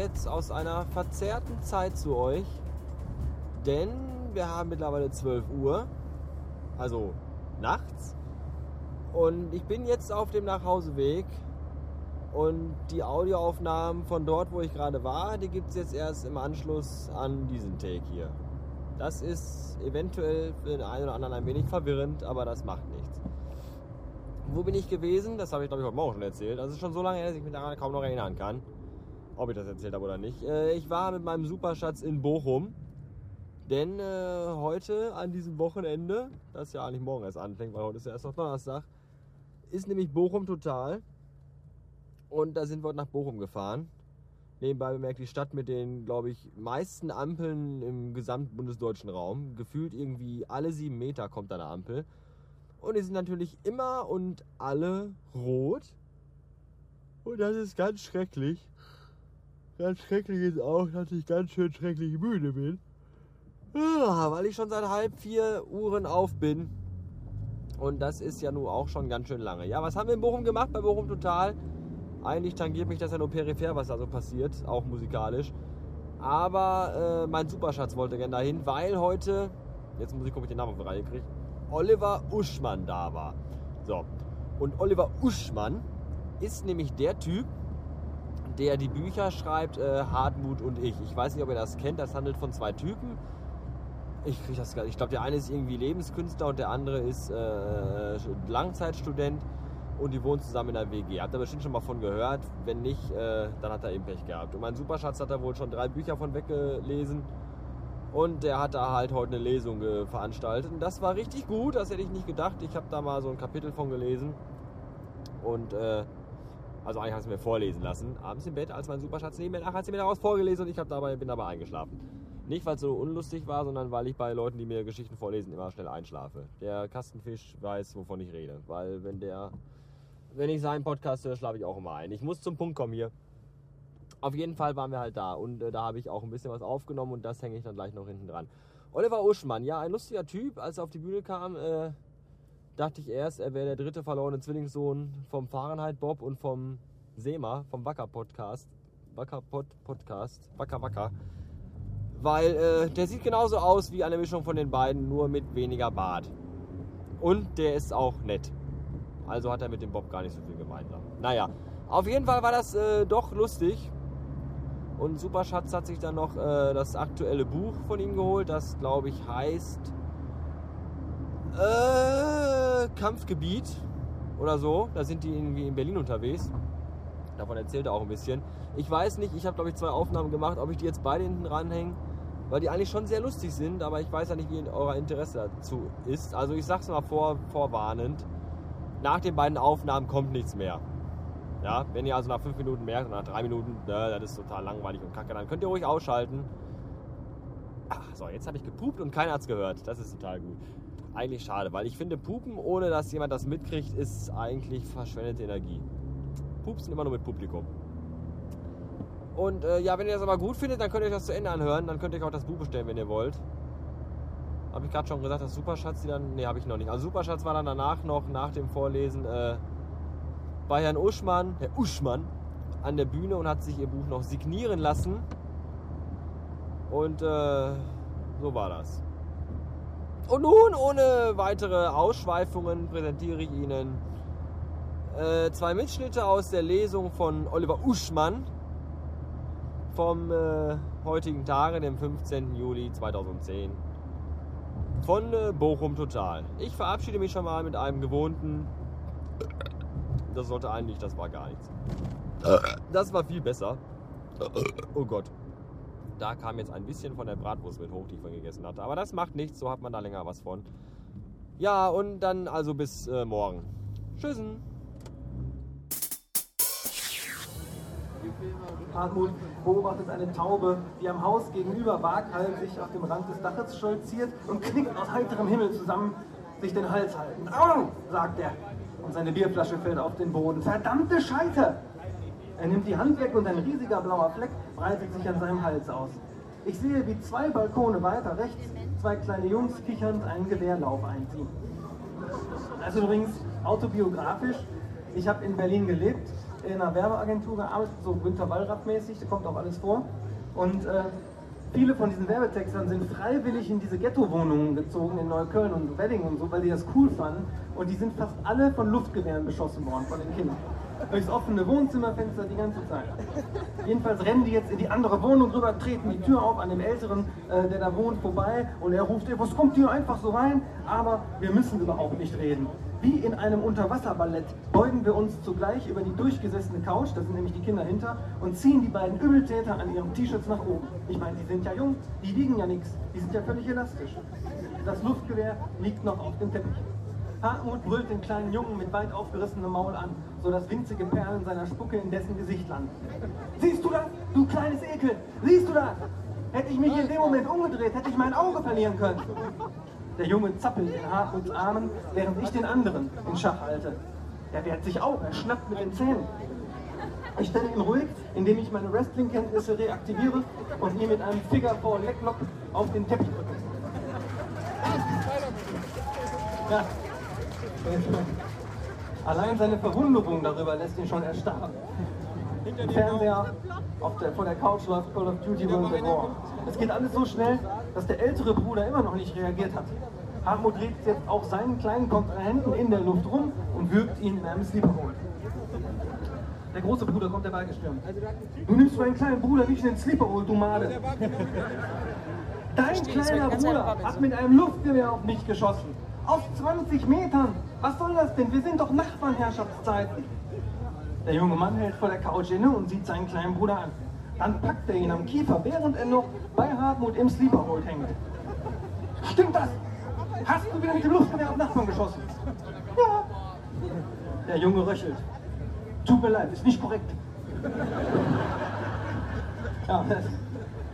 jetzt aus einer verzerrten Zeit zu euch, denn wir haben mittlerweile 12 Uhr, also nachts. Und ich bin jetzt auf dem Nachhauseweg und die Audioaufnahmen von dort, wo ich gerade war, die gibt es jetzt erst im Anschluss an diesen Take hier. Das ist eventuell für den einen oder anderen ein wenig verwirrend, aber das macht nichts. Wo bin ich gewesen? Das habe ich glaube ich heute Morgen schon erzählt. Das ist schon so lange her, dass ich mich daran kaum noch erinnern kann. Ob ich das erzählt habe oder nicht. Äh, ich war mit meinem Superschatz in Bochum. Denn äh, heute an diesem Wochenende, das ja eigentlich morgen erst anfängt, weil heute ist ja erst noch Donnerstag, ist nämlich Bochum total. Und da sind wir nach Bochum gefahren. Nebenbei bemerkt die Stadt mit den, glaube ich, meisten Ampeln im gesamten bundesdeutschen Raum. Gefühlt irgendwie alle sieben Meter kommt da eine Ampel. Und die sind natürlich immer und alle rot. Und das ist ganz schrecklich. Ganz schrecklich ist auch, dass ich ganz schön schrecklich müde bin. Weil ich schon seit halb vier Uhren auf bin. Und das ist ja nun auch schon ganz schön lange. Ja, was haben wir in Bochum gemacht bei Bochum Total? Eigentlich tangiert mich das ja nur peripher, was da so passiert, auch musikalisch. Aber äh, mein Superschatz wollte gerne dahin, weil heute, jetzt muss ich gucken, ob ich den Namen auf die Reihe kriege, Oliver Uschmann da war. So. Und Oliver Uschmann ist nämlich der Typ, der die Bücher schreibt, äh, Hartmut und ich. Ich weiß nicht, ob ihr das kennt. Das handelt von zwei Typen. Ich kriege das gar nicht. Ich glaube, der eine ist irgendwie Lebenskünstler und der andere ist äh, Langzeitstudent und die wohnen zusammen in der WG. Habt ihr bestimmt schon mal von gehört? Wenn nicht, äh, dann hat er eben Pech gehabt. Und mein Superschatz hat er wohl schon drei Bücher von weggelesen. Und der hat da halt heute eine Lesung äh, veranstaltet. Und das war richtig gut, das hätte ich nicht gedacht. Ich habe da mal so ein Kapitel von gelesen. Und äh, also eigentlich habe es mir vorlesen lassen. Abends im Bett, als mein Superschatz neben mir lag, hat sie mir daraus vorgelesen und ich dabei, bin dabei eingeschlafen. Nicht, weil es so unlustig war, sondern weil ich bei Leuten, die mir Geschichten vorlesen, immer schnell einschlafe. Der Kastenfisch weiß, wovon ich rede. Weil wenn der, wenn ich seinen Podcast höre, schlafe ich auch immer ein. Ich muss zum Punkt kommen hier. Auf jeden Fall waren wir halt da und äh, da habe ich auch ein bisschen was aufgenommen und das hänge ich dann gleich noch hinten dran. Oliver Uschmann, ja, ein lustiger Typ. Als er auf die Bühne kam, äh, dachte ich erst, er wäre der dritte verlorene Zwillingssohn vom Fahrenheit Bob und vom Sema, vom Wacker Podcast. Wacker Pod Podcast. Wacker Wacker. Weil äh, der sieht genauso aus wie eine Mischung von den beiden, nur mit weniger Bart. Und der ist auch nett. Also hat er mit dem Bob gar nicht so viel gemeinsam. Naja, auf jeden Fall war das äh, doch lustig. Und Superschatz hat sich dann noch äh, das aktuelle Buch von ihm geholt, das glaube ich heißt äh, Kampfgebiet oder so. Da sind die irgendwie in Berlin unterwegs. Davon erzählt er auch ein bisschen. Ich weiß nicht, ich habe glaube ich zwei Aufnahmen gemacht, ob ich die jetzt beide hinten ranhängen, weil die eigentlich schon sehr lustig sind, aber ich weiß ja nicht, wie euer Interesse dazu ist. Also ich sag's mal vor, vorwarnend. Nach den beiden Aufnahmen kommt nichts mehr. Ja, wenn ihr also nach fünf Minuten merkt, nach drei Minuten, ne, das ist total langweilig und kacke, dann könnt ihr ruhig ausschalten. Ach, so, jetzt habe ich gepupt und keiner hat es gehört. Das ist total gut. Eigentlich schade, weil ich finde, Pupen, ohne dass jemand das mitkriegt, ist eigentlich verschwendete Energie. Pupsen immer nur mit Publikum. Und äh, ja, wenn ihr das aber gut findet, dann könnt ihr euch das zu Ende anhören. Dann könnt ihr euch auch das Buch bestellen, wenn ihr wollt. Habe ich gerade schon gesagt, dass Superschatz die dann. Ne, habe ich noch nicht. Also Superschatz war dann danach noch, nach dem Vorlesen, äh, bei Herrn Uschmann, Herr Uschmann, an der Bühne und hat sich ihr Buch noch signieren lassen. Und äh, so war das. Und nun, ohne weitere Ausschweifungen, präsentiere ich Ihnen äh, zwei Mitschnitte aus der Lesung von Oliver Uschmann vom äh, heutigen Tage, dem 15. Juli 2010 von äh, Bochum Total. Ich verabschiede mich schon mal mit einem gewohnten das sollte eigentlich, das war gar nichts. Das war viel besser. Oh Gott. Da kam jetzt ein bisschen von der Bratwurst mit hoch, die ich vorhin gegessen hatte. Aber das macht nichts, so hat man da länger was von. Ja, und dann also bis äh, morgen. Tschüssen. Hartmut beobachtet eine Taube, die am Haus gegenüber waghalsig auf dem Rand des Daches stolziert und knickt aus heiterem Himmel zusammen, sich den Hals halten. Au, sagt er und seine Bierflasche fällt auf den Boden. Verdammte Scheiße! Er nimmt die Hand weg und ein riesiger blauer Fleck breitet sich an seinem Hals aus. Ich sehe, wie zwei Balkone weiter rechts zwei kleine Jungs kichernd einen Gewehrlauf einziehen. Also übrigens autobiografisch. Ich habe in Berlin gelebt in einer Werbeagentur gearbeitet, so Günter Wallraff-mäßig, da kommt auch alles vor. Und äh, viele von diesen Werbetextern sind freiwillig in diese Ghetto-Wohnungen gezogen in Neukölln und Wedding und so, weil die das cool fanden. Und die sind fast alle von Luftgewehren beschossen worden, von den Kindern. Durchs offene Wohnzimmerfenster die ganze Zeit. Jedenfalls rennen die jetzt in die andere Wohnung rüber, treten die Tür auf an dem Älteren, äh, der da wohnt, vorbei und er ruft, was kommt hier einfach so rein? Aber wir müssen überhaupt nicht reden. Wie in einem Unterwasserballett beugen wir uns zugleich über die durchgesessene Couch, da sind nämlich die Kinder hinter, und ziehen die beiden Übeltäter an ihren T-Shirts nach oben. Ich meine, die sind ja jung, die wiegen ja nichts, die sind ja völlig elastisch. Das Luftgewehr liegt noch auf dem Teppich. Hartmut brüllt den kleinen Jungen mit weit aufgerissenem Maul an, sodass winzige Perlen seiner Spucke in dessen Gesicht landen. Siehst du das, du kleines Ekel? Siehst du das? Hätte ich mich in dem Moment umgedreht, hätte ich mein Auge verlieren können. Der Junge zappelt in Hartmuts Armen, während ich den anderen in Schach halte. Er wehrt sich auf, er schnappt mit den Zähnen. Ich stelle ihn ruhig, indem ich meine Wrestling-Kenntnisse reaktiviere und ihn mit einem Figure Four Leglock auf den Teppich drücke. Ja. Allein seine Verwunderung darüber lässt ihn schon erstarren. Im Fernseher auf der, vor der Couch läuft Call of Duty World at War. Es geht alles so schnell, dass der ältere Bruder immer noch nicht reagiert hat. Hartmut dreht jetzt auch seinen kleinen Kontrahenten in der Luft rum und wirkt ihn in einem Sleeper Hold. Der große Bruder kommt dabei gestürmt. Du nimmst meinen kleinen Bruder nicht in den Sleeper Hold, du Made. Dein kleiner Bruder hat mit einem Luftgewehr auf mich geschossen. Aus 20 Metern. Was soll das denn? Wir sind doch Nachbarnherrschaftszeiten. Der junge Mann hält vor der Couch inne und sieht seinen kleinen Bruder an. Dann packt er ihn am Kiefer, während er noch bei Hartmut im Sleeper Hold hängt. Stimmt das? Hast du wieder mit dem Luftgewehr auf Nachbarn geschossen? Ja. Der Junge röchelt. Tut mir leid, ist nicht korrekt. Ja,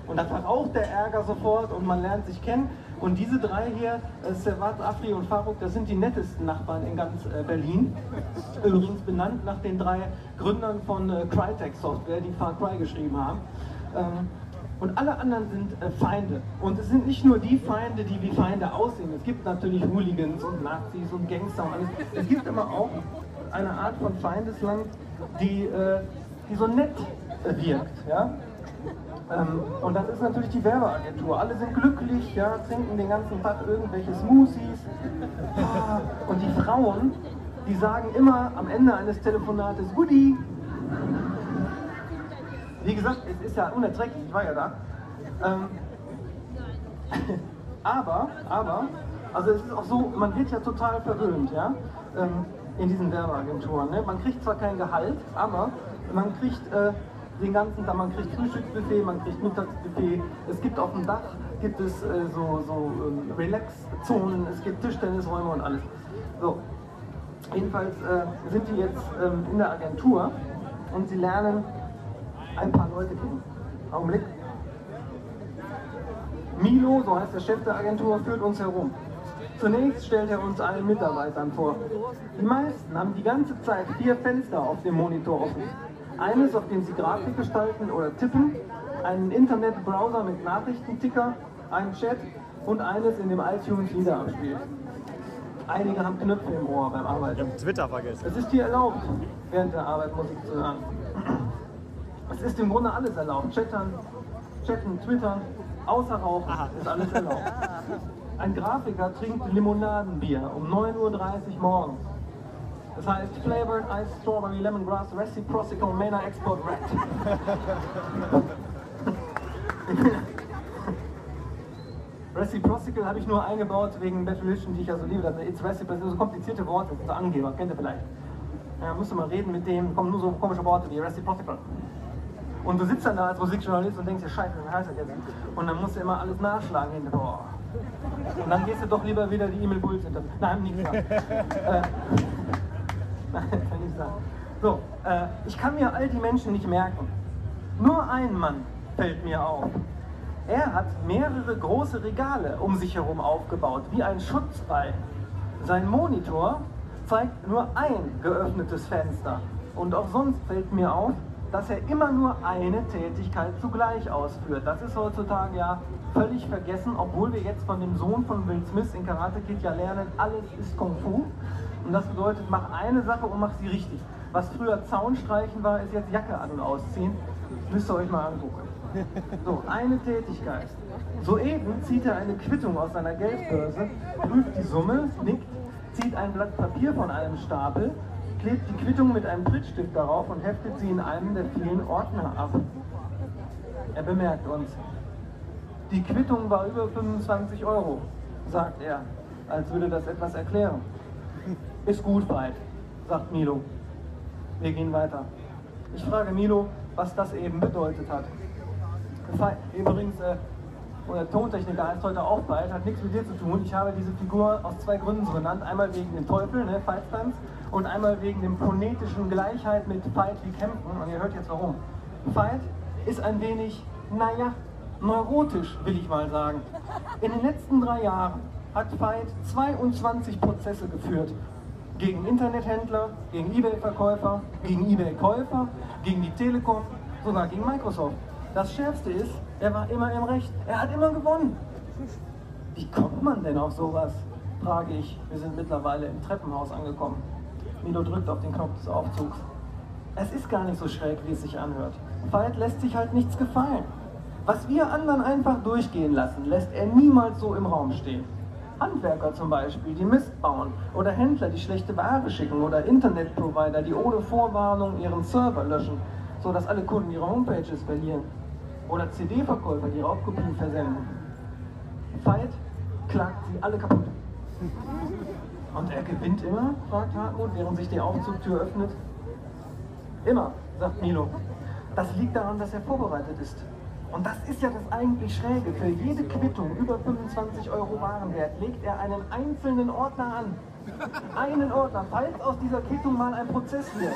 und dann verraucht der Ärger sofort und man lernt sich kennen. Und diese drei hier, äh, Servat, Afri und Faruk, das sind die nettesten Nachbarn in ganz äh, Berlin. Übrigens benannt nach den drei Gründern von äh, Crytek Software, die Far Cry geschrieben haben. Ähm, und alle anderen sind äh, Feinde. Und es sind nicht nur die Feinde, die wie Feinde aussehen. Es gibt natürlich Hooligans und Nazis und Gangster und alles. Es gibt aber auch eine Art von Feindesland, die, äh, die so nett wirkt. Ja? Ähm, und das ist natürlich die Werbeagentur. Alle sind glücklich, ja, trinken den ganzen Tag irgendwelche Smoothies. Ah, und die Frauen, die sagen immer am Ende eines Telefonates, Goodie. Wie gesagt, es ist ja unerträglich, ich war ja da. Ähm, aber, aber, also es ist auch so, man wird ja total verwöhnt, ja, ähm, in diesen Werbeagenturen. Ne? Man kriegt zwar kein Gehalt, aber man kriegt äh, den ganzen Tag, man kriegt Frühstücksbuffet, man kriegt Mittagsbuffet. Es gibt auf dem Dach gibt es äh, so, so ähm, Relax-Zonen, es gibt Tischtennisräume und alles. So. Jedenfalls äh, sind die jetzt ähm, in der Agentur und sie lernen ein paar Leute kennen. Augenblick. Milo, so heißt der Chef der Agentur, führt uns herum. Zunächst stellt er uns allen Mitarbeitern vor. Die meisten haben die ganze Zeit vier Fenster auf dem Monitor offen. Eines, auf dem sie Grafik gestalten oder tippen, einen Internetbrowser mit Nachrichtenticker, einen Chat und eines, in dem iTunes Lieder abspielt. Einige haben Knöpfe im Ohr beim Arbeiten. Twitter vergessen. Es ist dir erlaubt, während der Arbeit Musik zu hören. Es ist im Grunde alles erlaubt. Chattern, chatten, twittern, außer Rauchen ist alles erlaubt. Ein Grafiker trinkt Limonadenbier um 9.30 Uhr morgens. Das heißt Flavored Ice Strawberry Lemongrass Reciprocal Mena Export Red. Reciprocal habe ich nur eingebaut wegen Definition, die ich ja so liebe. Das ist Reciprocal, das sind so komplizierte Worte, so Angeber, kennt ihr vielleicht. Ja, musst du mal reden mit dem, kommen nur so komische Worte wie Reciprocal. Und du sitzt dann da als Musikjournalist und denkst dir, scheiße, wie heißt das jetzt? Und dann musst du immer alles nachschlagen hinter, boah. Und dann gehst du doch lieber wieder die E-Mail Puls hinter. Nein, nicht sagen. äh, kann ich sagen. So, äh, ich kann mir all die Menschen nicht merken. Nur ein Mann fällt mir auf. Er hat mehrere große Regale um sich herum aufgebaut, wie ein Schutzwall. Sein Monitor zeigt nur ein geöffnetes Fenster. Und auch sonst fällt mir auf, dass er immer nur eine Tätigkeit zugleich ausführt. Das ist heutzutage ja völlig vergessen, obwohl wir jetzt von dem Sohn von Will Smith in Karate Kid ja lernen, alles ist Kung Fu. Und das bedeutet, mach eine Sache und mach sie richtig. Was früher Zaunstreichen war, ist jetzt Jacke an und ausziehen. Müsst ihr euch mal angucken. So, eine Tätigkeit. Soeben zieht er eine Quittung aus seiner Geldbörse, prüft die Summe, nickt, zieht ein Blatt Papier von einem Stapel, klebt die Quittung mit einem Prittstift darauf und heftet sie in einem der vielen Ordner ab. Er bemerkt uns. Die Quittung war über 25 Euro, sagt er, als würde das etwas erklären. Ist gut, Veit, sagt Milo. Wir gehen weiter. Ich frage Milo, was das eben bedeutet hat. Übrigens, äh, der Tontechniker heißt heute auch bald, hat nichts mit dir zu tun. Ich habe diese Figur aus zwei Gründen so genannt. Einmal wegen dem Teufel, ne, Feitstanz, und einmal wegen dem phonetischen Gleichheit mit Fight wie kämpfen. Und ihr hört jetzt warum. Fight ist ein wenig, naja, neurotisch, will ich mal sagen. In den letzten drei Jahren hat Fight 22 Prozesse geführt. Gegen Internethändler, gegen Ebay-Verkäufer, gegen Ebay-Käufer, gegen die Telekom, sogar gegen Microsoft. Das Schärfste ist, er war immer im Recht. Er hat immer gewonnen. Wie kommt man denn auf sowas? frage ich. Wir sind mittlerweile im Treppenhaus angekommen. Milo drückt auf den Knopf des Aufzugs. Es ist gar nicht so schräg, wie es sich anhört. Veit lässt sich halt nichts gefallen. Was wir anderen einfach durchgehen lassen, lässt er niemals so im Raum stehen. Handwerker zum Beispiel, die Mist bauen, oder Händler, die schlechte Ware schicken, oder Internetprovider, die ohne Vorwarnung ihren Server löschen, sodass alle Kunden ihre Homepages verlieren. Oder CD-Verkäufer, die Raubkopien versenden. Veit klagt sie alle kaputt. Und er gewinnt immer? fragt Hartmut, während sich die Aufzugtür öffnet. Immer, sagt Milo. Das liegt daran, dass er vorbereitet ist. Und das ist ja das eigentlich Schräge. Für jede Quittung über 25 Euro Warenwert legt er einen einzelnen Ordner an. Einen Ordner, falls aus dieser Quittung mal ein Prozess wird.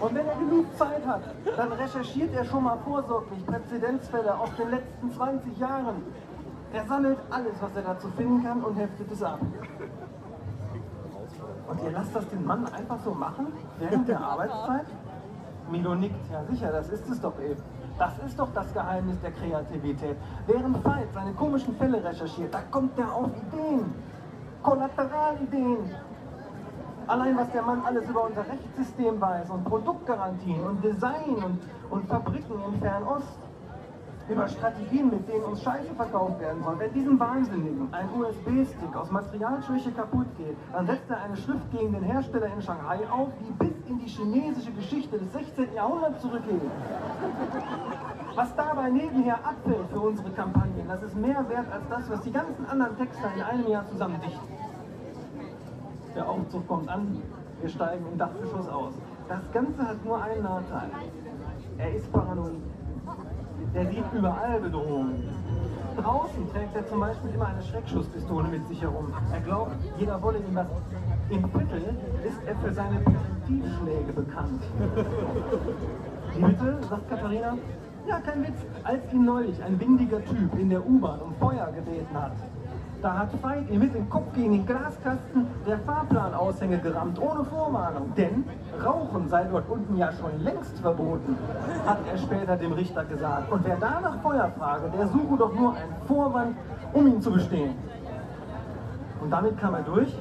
Und wenn er genug Zeit hat, dann recherchiert er schon mal vorsorglich Präzedenzfälle aus den letzten 20 Jahren. Er sammelt alles, was er dazu finden kann und heftet es ab. Und ihr lasst das den Mann einfach so machen, während der Arbeitszeit? Milo nickt, ja sicher, das ist es doch eben. Das ist doch das Geheimnis der Kreativität. Während Veit seine komischen Fälle recherchiert, da kommt er auf Ideen. Kollateralideen. Allein was der Mann alles über unser Rechtssystem weiß und Produktgarantien und Design und, und Fabriken in Fernost über Strategien, mit denen uns Scheiße verkauft werden soll. Wenn diesem Wahnsinnigen ein USB-Stick aus Materialschwäche kaputt geht, dann setzt er eine Schrift gegen den Hersteller in Shanghai auf, die bis in die chinesische Geschichte des 16. Jahrhunderts zurückgeht. Was dabei nebenher abfällt für unsere Kampagnen, das ist mehr wert als das, was die ganzen anderen Texter in einem Jahr zusammen dichten. Der Aufzug kommt an, wir steigen im Dachgeschoss aus. Das Ganze hat nur einen Nachteil. Er ist paranoid der sieht überall Bedrohungen. Draußen trägt er zum Beispiel immer eine Schreckschusspistole mit sich herum. Er glaubt, jeder wolle ihm was. Im Viertel ist er für seine Präventivschläge bekannt. Die Mitte, sagt Katharina, ja, kein Witz, als ihn neulich ein windiger Typ in der U-Bahn um Feuer gebeten hat, da hat Veit ihm mit dem Kopf gegen den Glaskasten der Fahrplanaushänge gerammt, ohne Vorwarnung. Denn Rauchen sei dort unten ja schon längst verboten, hat er später dem Richter gesagt. Und wer da nach Feuer frage, der suche doch nur einen Vorwand, um ihn zu bestehen. Und damit kam er durch,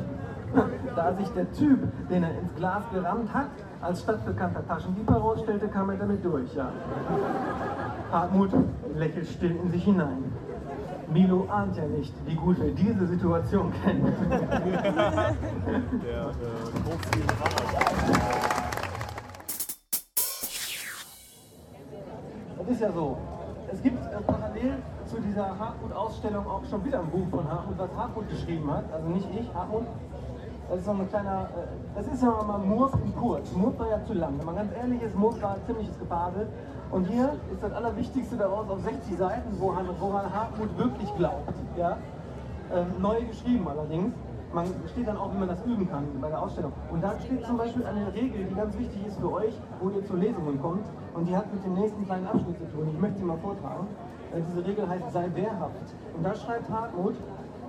da sich der Typ, den er ins Glas gerammt hat, als stadtbekannter Taschendieb herausstellte, kam er damit durch, ja. Hartmut lächelt still in sich hinein. Milo ahnt ja nicht, wie gut wir diese Situation kennen. Der äh, Es ist ja so, es gibt äh, parallel zu dieser Hartmut-Ausstellung auch schon wieder ein Buch von Hartmut, was Hartmut geschrieben hat. Also nicht ich, Hartmut. Das ist so ein kleiner, äh, das ist ja mal Murf in kurz. Murf war ja zu lang. Wenn man ganz ehrlich ist, Murf war ein ziemliches Gefabel. Und hier ist das Allerwichtigste daraus auf 60 Seiten, woran, woran Hartmut wirklich glaubt. Ja? Ähm, neu geschrieben allerdings. Man steht dann auch, wie man das üben kann bei der Ausstellung. Und da steht zum Beispiel eine Regel, die ganz wichtig ist für euch, wo ihr zu Lesungen kommt. Und die hat mit dem nächsten kleinen Abschnitt zu tun. Ich möchte sie mal vortragen. Äh, diese Regel heißt, sei wehrhaft. Und da schreibt Hartmut,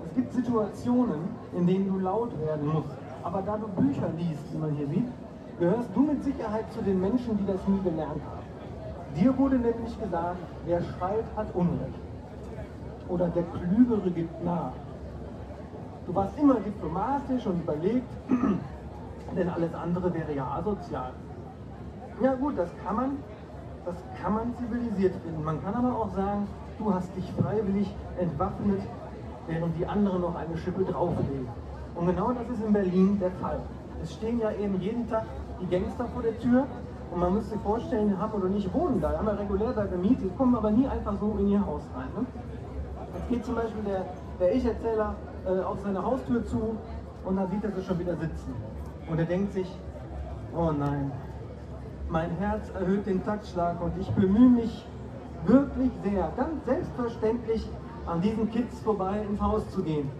es gibt Situationen, in denen du laut werden musst. Aber da du Bücher liest, wie man hier sieht, gehörst du mit Sicherheit zu den Menschen, die das nie gelernt haben. Dir wurde nämlich gesagt, wer schreit, hat Unrecht. Oder der Klügere gibt nach. Du warst immer diplomatisch und überlegt, Denn alles andere wäre ja asozial. Ja gut, das kann man, das kann man zivilisiert finden. Man kann aber auch sagen, du hast dich freiwillig entwaffnet, während die anderen noch eine Schippe drauflegen. Und genau das ist in Berlin der Fall. Es stehen ja eben jeden Tag die Gangster vor der Tür und man muss sich vorstellen, die haben oder nicht wohnen da, haben ja regulär da gemietet, kommen aber nie einfach so in ihr Haus rein. Ne? Jetzt geht zum Beispiel der, der Ich-Erzähler äh, auf seine Haustür zu und da sieht er sie schon wieder sitzen. Und er denkt sich, oh nein, mein Herz erhöht den Taktschlag und ich bemühe mich wirklich sehr, ganz selbstverständlich an diesen Kids vorbei ins Haus zu gehen.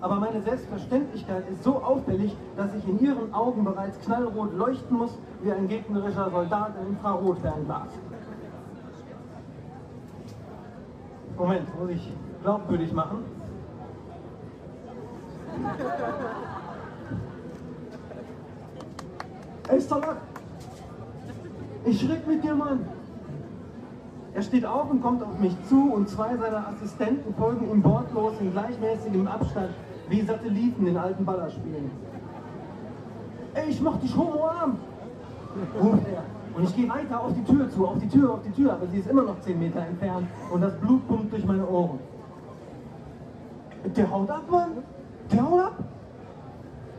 Aber meine Selbstverständlichkeit ist so auffällig, dass ich in ihren Augen bereits knallrot leuchten muss, wie ein gegnerischer Soldat im Infrarotfernglas. Moment, muss ich glaubwürdig machen? Ey, Salak! Ich schreck mit dir, Mann! Er steht auf und kommt auf mich zu und zwei seiner Assistenten folgen ihm wortlos in gleichmäßigem Abstand wie Satelliten in alten Ballerspielen. Ey, ich mach dich homoarm! ruft er. Und ich gehe weiter auf die Tür zu, auf die Tür, auf die Tür, aber sie ist immer noch 10 Meter entfernt und das Blut pumpt durch meine Ohren. Der haut ab, Mann! Der haut ab!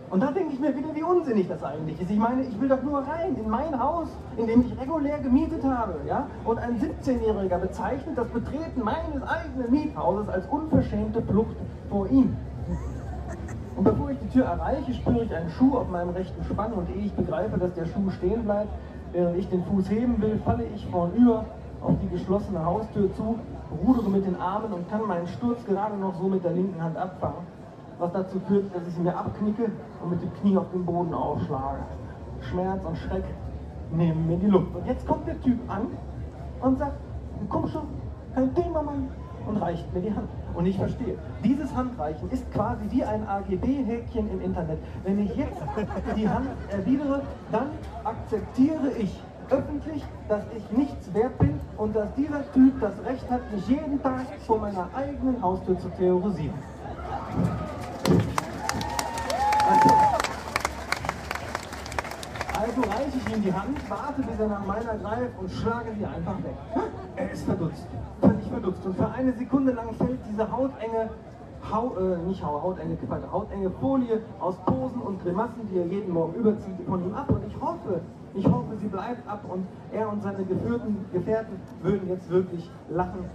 Und da denke ich mir wieder, wie unsinnig das eigentlich ist. Ich meine, ich will doch nur rein in mein Haus, in dem ich regulär gemietet habe. Ja? Und ein 17-Jähriger bezeichnet das Betreten meines eigenen Miethauses als unverschämte Flucht vor ihm. Und bevor ich die Tür erreiche, spüre ich einen Schuh auf meinem rechten Spann und ehe ich begreife, dass der Schuh stehen bleibt, während ich den Fuß heben will, falle ich vornüber auf die geschlossene Haustür zu, rudere mit den Armen und kann meinen Sturz gerade noch so mit der linken Hand abfangen, was dazu führt, dass ich mir abknicke und mit dem Knie auf den Boden aufschlage. Schmerz und Schreck nehmen mir die Luft. Und jetzt kommt der Typ an und sagt, komm schon, kein Thema, Mann, und reicht mir die Hand. Und ich verstehe, dieses Handreichen ist quasi wie ein AGB-Häkchen im Internet. Wenn ich jetzt die Hand erwidere, dann akzeptiere ich öffentlich, dass ich nichts wert bin und dass dieser Typ das Recht hat, mich jeden Tag vor meiner eigenen Haustür zu terrorisieren. Also reiche ich ihm die Hand, warte, bis er nach meiner greift und schlage sie einfach weg. Er ist verdutzt, völlig verdutzt. Und für eine Sekunde lang fällt diese hautenge, Hau, äh, nicht Hau, hautenge, hautenge Folie aus Posen und Grimassen, die er jeden Morgen überzieht, von ihm ab. Und ich hoffe, ich hoffe, sie bleibt ab und er und seine geführten Gefährten würden jetzt wirklich lachen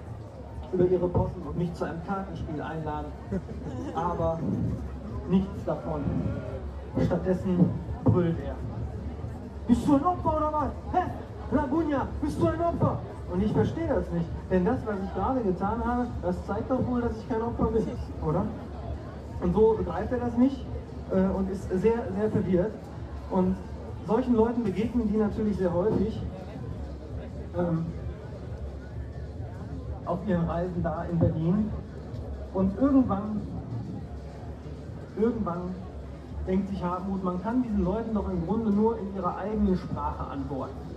über ihre Posten und mich zu einem Kartenspiel einladen. Aber nichts davon. Stattdessen brüllt er. Bist du ein Opfer oder was? Hä? Lagunia, bist du ein Opfer? Und ich verstehe das nicht. Denn das, was ich gerade getan habe, das zeigt doch wohl, dass ich kein Opfer bin, oder? Und so begreift er das nicht äh, und ist sehr, sehr verwirrt. Und solchen Leuten begegnen die natürlich sehr häufig ähm, auf ihren Reisen da in Berlin. Und irgendwann, irgendwann denkt sich Hartmut, man kann diesen Leuten doch im Grunde nur in ihrer eigenen Sprache antworten.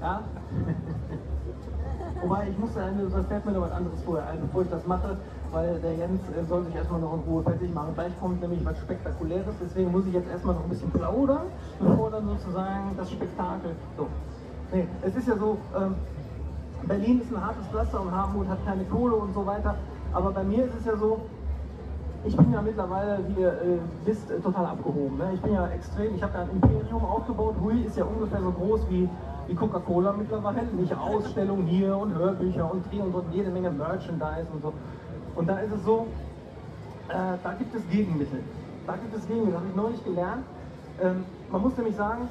Ja? Wobei, ich muss sagen, das fällt mir noch was anderes vorher ein, bevor ich das mache, weil der Jens äh, soll sich erstmal noch in Ruhe fertig machen. Gleich kommt nämlich was Spektakuläres, deswegen muss ich jetzt erstmal noch ein bisschen plaudern, bevor dann sozusagen das Spektakel. So. Nee, es ist ja so, ähm, Berlin ist ein hartes Pflaster und Hartmut hat keine Kohle und so weiter. Aber bei mir ist es ja so, ich bin ja mittlerweile, wie ihr äh, wisst, äh, total abgehoben. Ne? Ich bin ja extrem, ich habe ja ein Imperium aufgebaut. Hui ist ja ungefähr so groß wie, wie Coca-Cola mittlerweile. Nicht Ausstellungen hier und Hörbücher und Dreh und so, jede Menge Merchandise und so. Und da ist es so, äh, da gibt es Gegenmittel. Da gibt es Gegenmittel, habe ich neulich gelernt. Ähm, man muss nämlich sagen,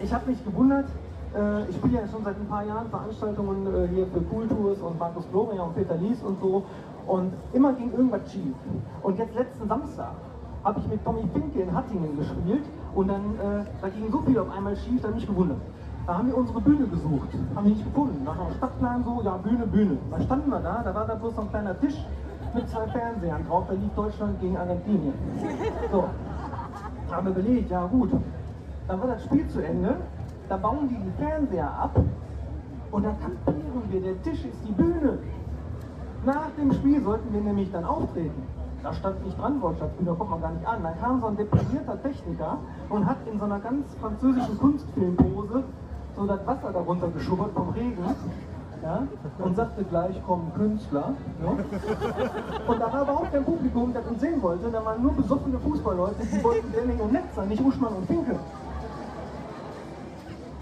ich habe mich gewundert, äh, ich spiele ja schon seit ein paar Jahren Veranstaltungen äh, hier für Kulturs und Markus Gloria und Peter Lies und so. Und immer ging irgendwas schief. Und jetzt letzten Samstag habe ich mit Tommy Finke in Hattingen gespielt und dann, äh, da ging so viel auf einmal schief, da mich gewundert. Da haben wir unsere Bühne gesucht, haben wir nicht gefunden. Nach einem Stadtplan so, ja Bühne, Bühne. Dann standen wir da, da war da bloß so ein kleiner Tisch mit zwei Fernsehern drauf, da lief Deutschland gegen Argentinien. So, da haben wir überlegt, ja gut. Dann war das Spiel zu Ende, da bauen die die Fernseher ab und dann kampieren wir, der Tisch ist die Bühne. Nach dem Spiel sollten wir nämlich dann auftreten. Da stand nicht dran, Wortschatz, da kommt man gar nicht an. Dann kam so ein deprimierter Techniker und hat in so einer ganz französischen Kunstfilmpose so das Wasser darunter geschubbert vom Regen. Ja, und sagte gleich kommen Künstler. Ja. Und da war überhaupt kein Publikum, das uns sehen wollte. Da waren nur besoffene Fußballleute, die wollten Denning und Netzer, nicht Uschmann und Finkel.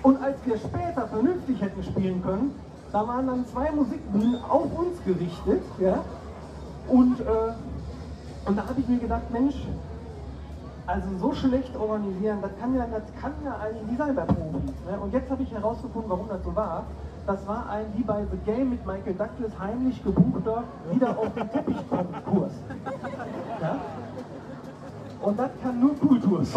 Und als wir später vernünftig hätten spielen können, da waren dann zwei Musikbühnen auf uns gerichtet. Ja? Und, äh, und da habe ich mir gedacht, Mensch, also so schlecht organisieren, das kann ja, das kann ja eigentlich nicht sein bei Profis. Ne? Und jetzt habe ich herausgefunden, warum das so war. Das war ein, wie bei The Game mit Michael Douglas, heimlich gebuchter, wieder auf den Teppich Kurs. Ja? Und das kann nur Kulturs.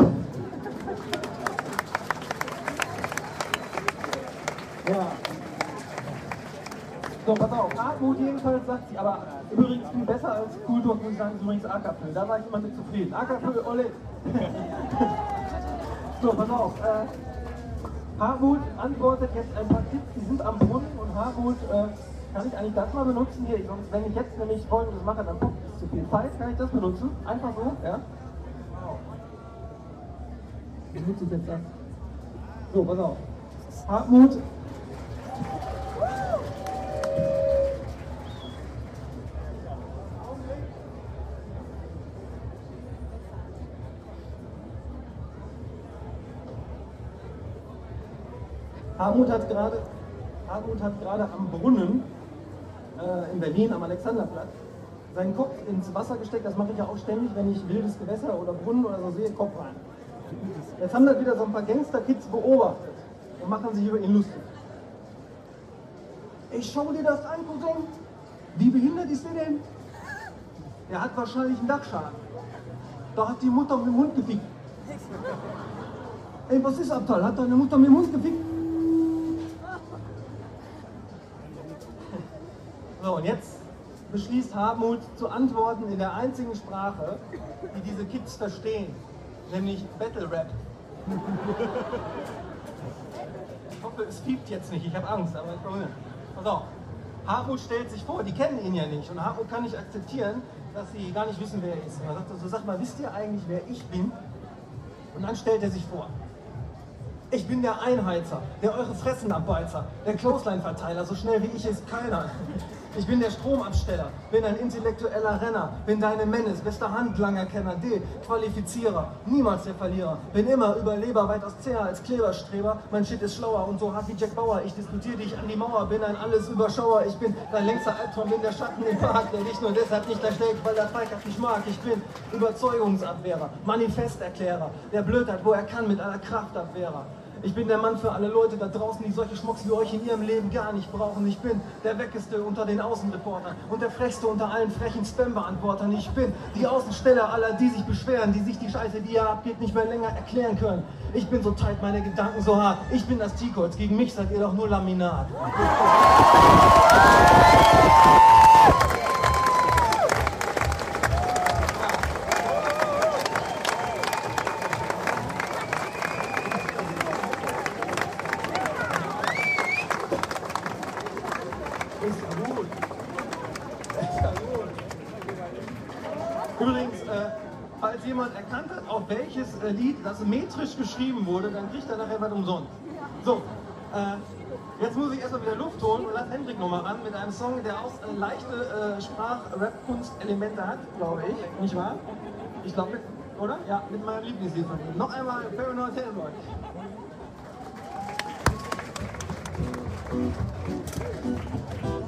Ja. So, pass auf, Hartmut jedenfalls sagt sie, aber übrigens viel besser als Kultur, muss ich sagen, ist übrigens Ackerpö. Da war ich immer mit zufrieden. Ackerpö, Olle. so, pass auf. Äh, Hartmut antwortet jetzt ein paar Tipps, die sind am Brunnen und Hartmut, äh, kann ich eigentlich das mal benutzen hier? Sonst, wenn ich jetzt nämlich folgendes mache, dann kommt es zu viel Zeit. Kann ich das benutzen? Einfach so, ja? Wie nutze ich jetzt das? So, pass auf. Hartmut Harmut hat gerade, Harmut hat gerade am Brunnen äh, in Berlin am Alexanderplatz seinen Kopf ins Wasser gesteckt. Das mache ich ja auch ständig, wenn ich wildes Gewässer oder Brunnen oder so sehe, Kopf rein. Jetzt haben das wieder so ein paar Gangster-Kids beobachtet und machen sich über ihn lustig. Ich schau dir das an, Cousin. Wie behindert ist der denn? Der hat wahrscheinlich einen Dachschaden. Da hat die Mutter mit dem Hund gefickt. Ey, was ist Abtal? Hat deine Mutter mit dem Hund gefickt? So, und jetzt beschließt Hartmut zu antworten in der einzigen Sprache, die diese Kids verstehen, nämlich Battle Rap. Ich hoffe, es fiebt jetzt nicht, ich habe Angst, aber ich komme. Pass auf. Hartmut stellt sich vor, die kennen ihn ja nicht und Hartmut kann nicht akzeptieren, dass sie gar nicht wissen, wer er ist. Und er sagt so, sag mal, wisst ihr eigentlich, wer ich bin? Und dann stellt er sich vor. Ich bin der Einheizer, der eure Fressen abbeizer, der Clothesline-Verteiler, so schnell wie ich ist keiner. Ich bin der Stromabsteller, bin ein intellektueller Renner, bin deine Menace, bester Handlangerkenner, D, Qualifizierer, niemals der Verlierer. Bin immer Überleber, weitaus zäher als Kleberstreber. Mein Shit ist schlauer und so hart wie Jack Bauer. Ich diskutiere dich an die Mauer, bin ein alles Überschauer. Ich bin dein längster Albtraum, bin der Schatten im Park, der dich nur deshalb nicht erschlägt, weil der Feigheit nicht mag. Ich bin Überzeugungsabwehrer, Manifesterklärer, der Blödheit, wo er kann, mit aller Kraftabwehrer. Ich bin der Mann für alle Leute da draußen, die solche Schmucks wie euch in ihrem Leben gar nicht brauchen. Ich bin der Weckeste unter den Außenreportern und der Frechste unter allen frechen Spam-Beantwortern. Ich bin die Außensteller aller, die sich beschweren, die sich die Scheiße, die ihr abgeht, nicht mehr länger erklären können. Ich bin so tight, meine Gedanken so hart. Ich bin das T-Kreuz, gegen mich seid ihr doch nur Laminat. Jemand erkannt hat, auf welches äh, Lied das metrisch geschrieben wurde, dann kriegt er nachher was umsonst. So, äh, jetzt muss ich erstmal wieder Luft holen und lass Hendrik nochmal ran mit einem Song, der auch äh, leichte äh, Sprach-Rap-Kunst-Elemente hat, glaube ich, nicht wahr? Ich glaube, oder? Ja, mit meinem Lieblingslied von ihm. Noch einmal Paranoid Hellboy. Thank